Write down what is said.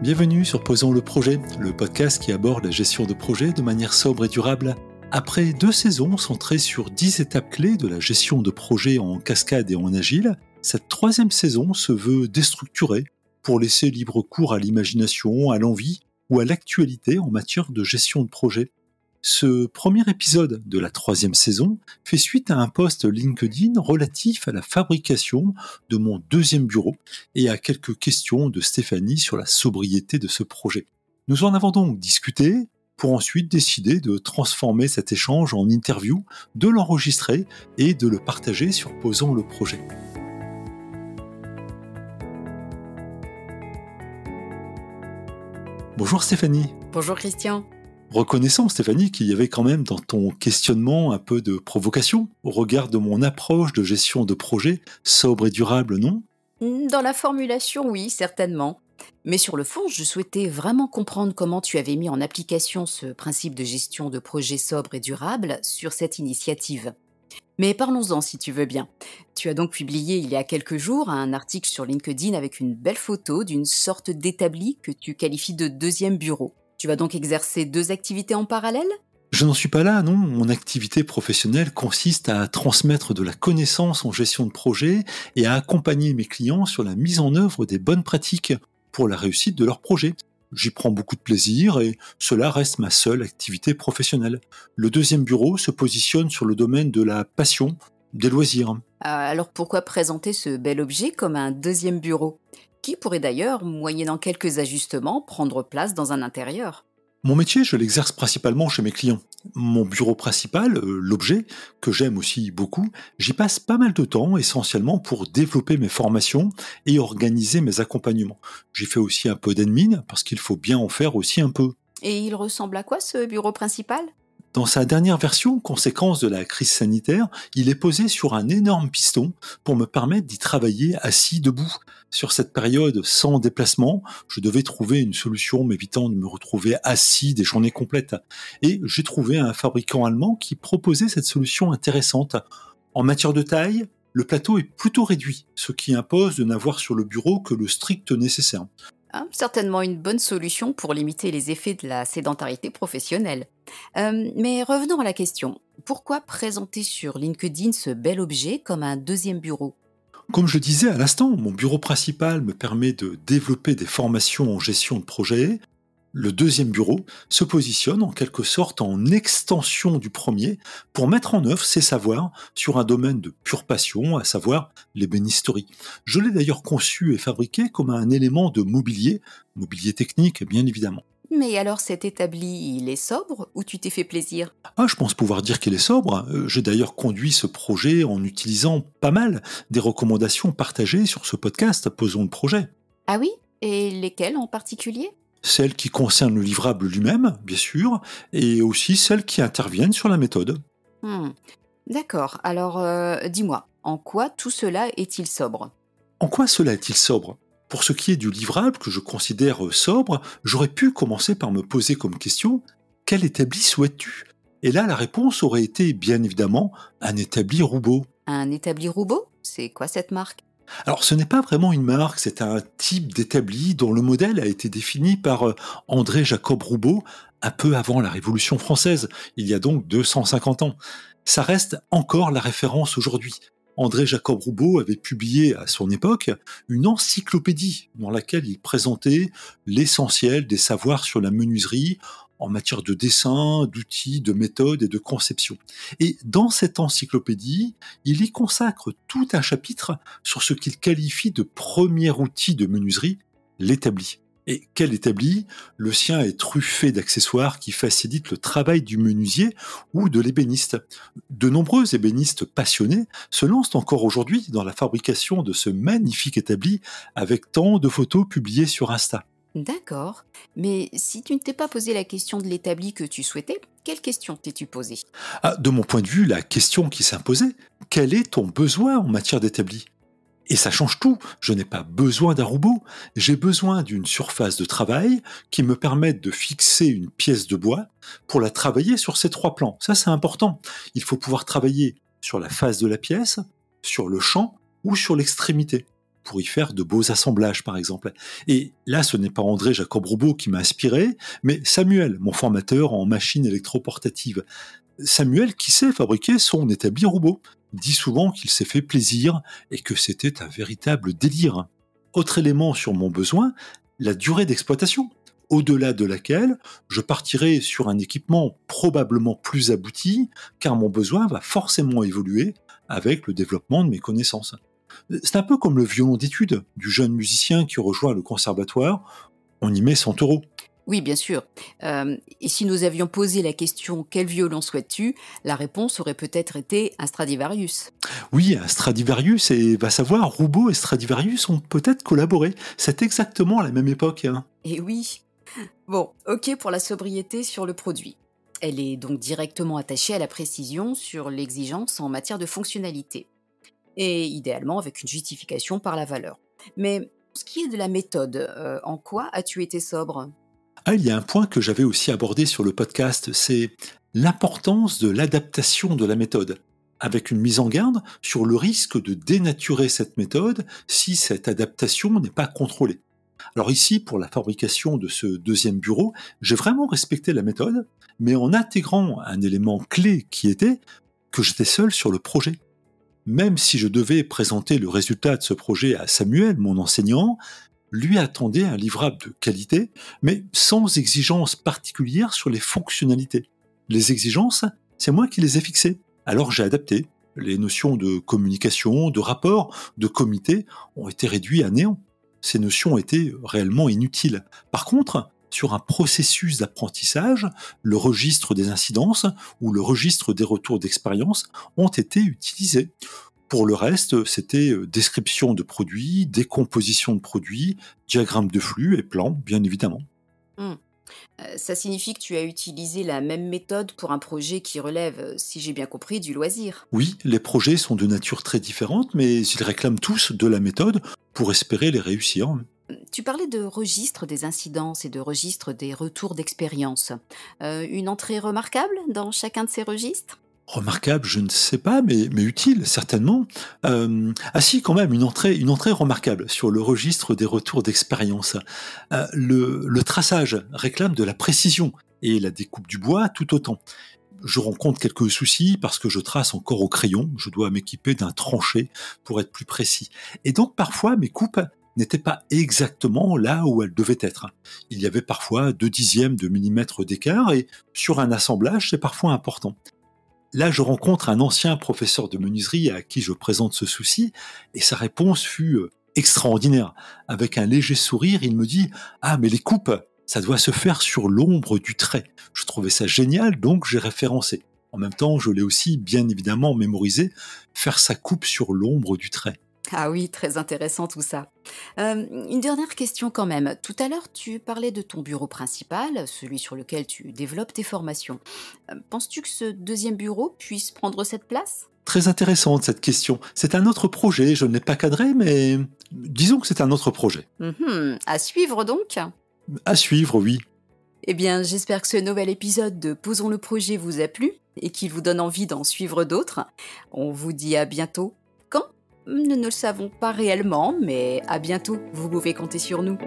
Bienvenue sur Posons le projet, le podcast qui aborde la gestion de projets de manière sobre et durable. Après deux saisons centrées sur dix étapes clés de la gestion de projets en cascade et en agile, cette troisième saison se veut déstructurée pour laisser libre cours à l'imagination, à l'envie ou à l'actualité en matière de gestion de projet. Ce premier épisode de la troisième saison fait suite à un post LinkedIn relatif à la fabrication de mon deuxième bureau et à quelques questions de Stéphanie sur la sobriété de ce projet. Nous en avons donc discuté pour ensuite décider de transformer cet échange en interview, de l'enregistrer et de le partager sur Posant le projet. Bonjour Stéphanie. Bonjour Christian. Reconnaissant, Stéphanie, qu'il y avait quand même dans ton questionnement un peu de provocation au regard de mon approche de gestion de projet sobre et durable, non? Dans la formulation, oui, certainement. Mais sur le fond, je souhaitais vraiment comprendre comment tu avais mis en application ce principe de gestion de projet sobre et durable sur cette initiative. Mais parlons-en si tu veux bien. Tu as donc publié il y a quelques jours un article sur LinkedIn avec une belle photo d'une sorte d'établi que tu qualifies de deuxième bureau. Tu vas donc exercer deux activités en parallèle? Je n'en suis pas là, non. Mon activité professionnelle consiste à transmettre de la connaissance en gestion de projet et à accompagner mes clients sur la mise en œuvre des bonnes pratiques pour la réussite de leur projet. J'y prends beaucoup de plaisir et cela reste ma seule activité professionnelle. Le deuxième bureau se positionne sur le domaine de la passion, des loisirs. Ah, alors pourquoi présenter ce bel objet comme un deuxième bureau? Qui pourrait d'ailleurs, moyennant quelques ajustements, prendre place dans un intérieur. Mon métier, je l'exerce principalement chez mes clients. Mon bureau principal, euh, l'objet, que j'aime aussi beaucoup, j'y passe pas mal de temps, essentiellement pour développer mes formations et organiser mes accompagnements. J'y fais aussi un peu d'admin, parce qu'il faut bien en faire aussi un peu. Et il ressemble à quoi ce bureau principal? Dans sa dernière version, conséquence de la crise sanitaire, il est posé sur un énorme piston pour me permettre d'y travailler assis debout. Sur cette période sans déplacement, je devais trouver une solution m'évitant de me retrouver assis des journées complètes. Et j'ai trouvé un fabricant allemand qui proposait cette solution intéressante. En matière de taille, le plateau est plutôt réduit, ce qui impose de n'avoir sur le bureau que le strict nécessaire. Ah, certainement une bonne solution pour limiter les effets de la sédentarité professionnelle. Euh, mais revenons à la question. Pourquoi présenter sur LinkedIn ce bel objet comme un deuxième bureau? Comme je disais à l'instant, mon bureau principal me permet de développer des formations en gestion de projet, le deuxième bureau se positionne en quelque sorte en extension du premier pour mettre en œuvre ses savoirs sur un domaine de pure passion, à savoir l'ébénisterie. Je l'ai d'ailleurs conçu et fabriqué comme un élément de mobilier, mobilier technique bien évidemment. Mais alors cet établi, il est sobre ou tu t'es fait plaisir? Ah, je pense pouvoir dire qu'il est sobre. J'ai d'ailleurs conduit ce projet en utilisant pas mal des recommandations partagées sur ce podcast Posons le projet. Ah oui? Et lesquelles en particulier? Celles qui concernent le livrable lui-même, bien sûr, et aussi celles qui interviennent sur la méthode. Hmm. D'accord, alors euh, dis-moi, en quoi tout cela est-il sobre? En quoi cela est-il sobre? Pour ce qui est du livrable que je considère sobre, j'aurais pu commencer par me poser comme question quel établi souhaites-tu? Et là, la réponse aurait été bien évidemment un établi Roubaud. Un établi Roubaud C'est quoi cette marque? Alors ce n'est pas vraiment une marque, c'est un type d'établi dont le modèle a été défini par euh, André Jacob Roubaud un peu avant la Révolution française, il y a donc 250 ans. Ça reste encore la référence aujourd'hui. André Jacob Roubaud avait publié à son époque une encyclopédie dans laquelle il présentait l'essentiel des savoirs sur la menuiserie en matière de dessin, d'outils, de méthodes et de conception. Et dans cette encyclopédie, il y consacre tout un chapitre sur ce qu'il qualifie de premier outil de menuiserie, l'établi. Et quel établi? Le sien est truffé d'accessoires qui facilitent le travail du menuisier ou de l'ébéniste. De nombreux ébénistes passionnés se lancent encore aujourd'hui dans la fabrication de ce magnifique établi avec tant de photos publiées sur Insta. D'accord. Mais si tu ne t'es pas posé la question de l'établi que tu souhaitais, quelle question t'es-tu posée? Ah, De mon point de vue, la question qui s'imposait, quel est ton besoin en matière d'établi? Et ça change tout. Je n'ai pas besoin d'un robot. J'ai besoin d'une surface de travail qui me permette de fixer une pièce de bois pour la travailler sur ces trois plans. Ça, c'est important. Il faut pouvoir travailler sur la face de la pièce, sur le champ ou sur l'extrémité pour y faire de beaux assemblages, par exemple. Et là, ce n'est pas André Jacob Roubaud qui m'a inspiré, mais Samuel, mon formateur en machine électroportative. Samuel qui sait fabriquer son établi robot dit souvent qu'il s'est fait plaisir et que c'était un véritable délire. Autre élément sur mon besoin, la durée d'exploitation, au-delà de laquelle je partirai sur un équipement probablement plus abouti, car mon besoin va forcément évoluer avec le développement de mes connaissances. C'est un peu comme le violon d'étude du jeune musicien qui rejoint le conservatoire, on y met 100 euros. Oui, bien sûr. Euh, et si nous avions posé la question quel violon souhaites-tu? La réponse aurait peut-être été un Stradivarius. Oui, un Stradivarius, et va savoir, Roubaud et Stradivarius ont peut-être collaboré. C'est exactement à la même époque. Hein. Et oui. Bon, ok pour la sobriété sur le produit. Elle est donc directement attachée à la précision sur l'exigence en matière de fonctionnalité. Et idéalement avec une justification par la valeur. Mais ce qui est de la méthode, euh, en quoi as-tu été sobre? Ah, il y a un point que j'avais aussi abordé sur le podcast, c'est l'importance de l'adaptation de la méthode, avec une mise en garde sur le risque de dénaturer cette méthode si cette adaptation n'est pas contrôlée. Alors ici, pour la fabrication de ce deuxième bureau, j'ai vraiment respecté la méthode, mais en intégrant un élément clé qui était que j'étais seul sur le projet. Même si je devais présenter le résultat de ce projet à Samuel, mon enseignant, lui attendait un livrable de qualité, mais sans exigence particulière sur les fonctionnalités. Les exigences, c'est moi qui les ai fixées. Alors j'ai adapté. Les notions de communication, de rapport, de comité ont été réduites à néant. Ces notions étaient réellement inutiles. Par contre, sur un processus d'apprentissage, le registre des incidences ou le registre des retours d'expérience ont été utilisés. Pour le reste, c'était euh, description de produits, décomposition de produits, diagramme de flux et plan, bien évidemment. Mmh. Euh, ça signifie que tu as utilisé la même méthode pour un projet qui relève, euh, si j'ai bien compris, du loisir. Oui, les projets sont de nature très différente, mais ils réclament tous de la méthode pour espérer les réussir. Tu parlais de registre des incidences et de registre des retours d'expérience. une entrée remarquable dans chacun de ces registres? Remarquable, je ne sais pas, mais, mais utile certainement. Euh, ah si, quand même, une entrée, une entrée remarquable sur le registre des retours d'expérience. Euh, le, le traçage réclame de la précision et la découpe du bois tout autant. Je rencontre quelques soucis parce que je trace encore au crayon, je dois m'équiper d'un tranché pour être plus précis. Et donc parfois mes coupes n'étaient pas exactement là où elles devaient être. Il y avait parfois deux dixièmes de millimètre d'écart et sur un assemblage c'est parfois important. Là, je rencontre un ancien professeur de menuiserie à qui je présente ce souci, et sa réponse fut euh, extraordinaire. Avec un léger sourire, il me dit Ah, mais les coupes, ça doit se faire sur l'ombre du trait. Je trouvais ça génial, donc j'ai référencé. En même temps, je l'ai aussi bien évidemment mémorisé, faire sa coupe sur l'ombre du trait. Ah oui, très intéressant tout ça. Euh, une dernière question quand même. Tout à l'heure, tu parlais de ton bureau principal, celui sur lequel tu développes tes formations. Euh, penses-tu que ce deuxième bureau puisse prendre cette place? Très intéressante cette question. C'est un autre projet, je ne l'ai pas cadré, mais disons que c'est un autre projet. Mhm, à suivre donc? À suivre, oui. Eh bien, j'espère que ce nouvel épisode de Posons le projet vous a plu et qu'il vous donne envie d'en suivre d'autres. On vous dit à bientôt nous ne le savons pas réellement, mais à bientôt, vous pouvez compter sur nous.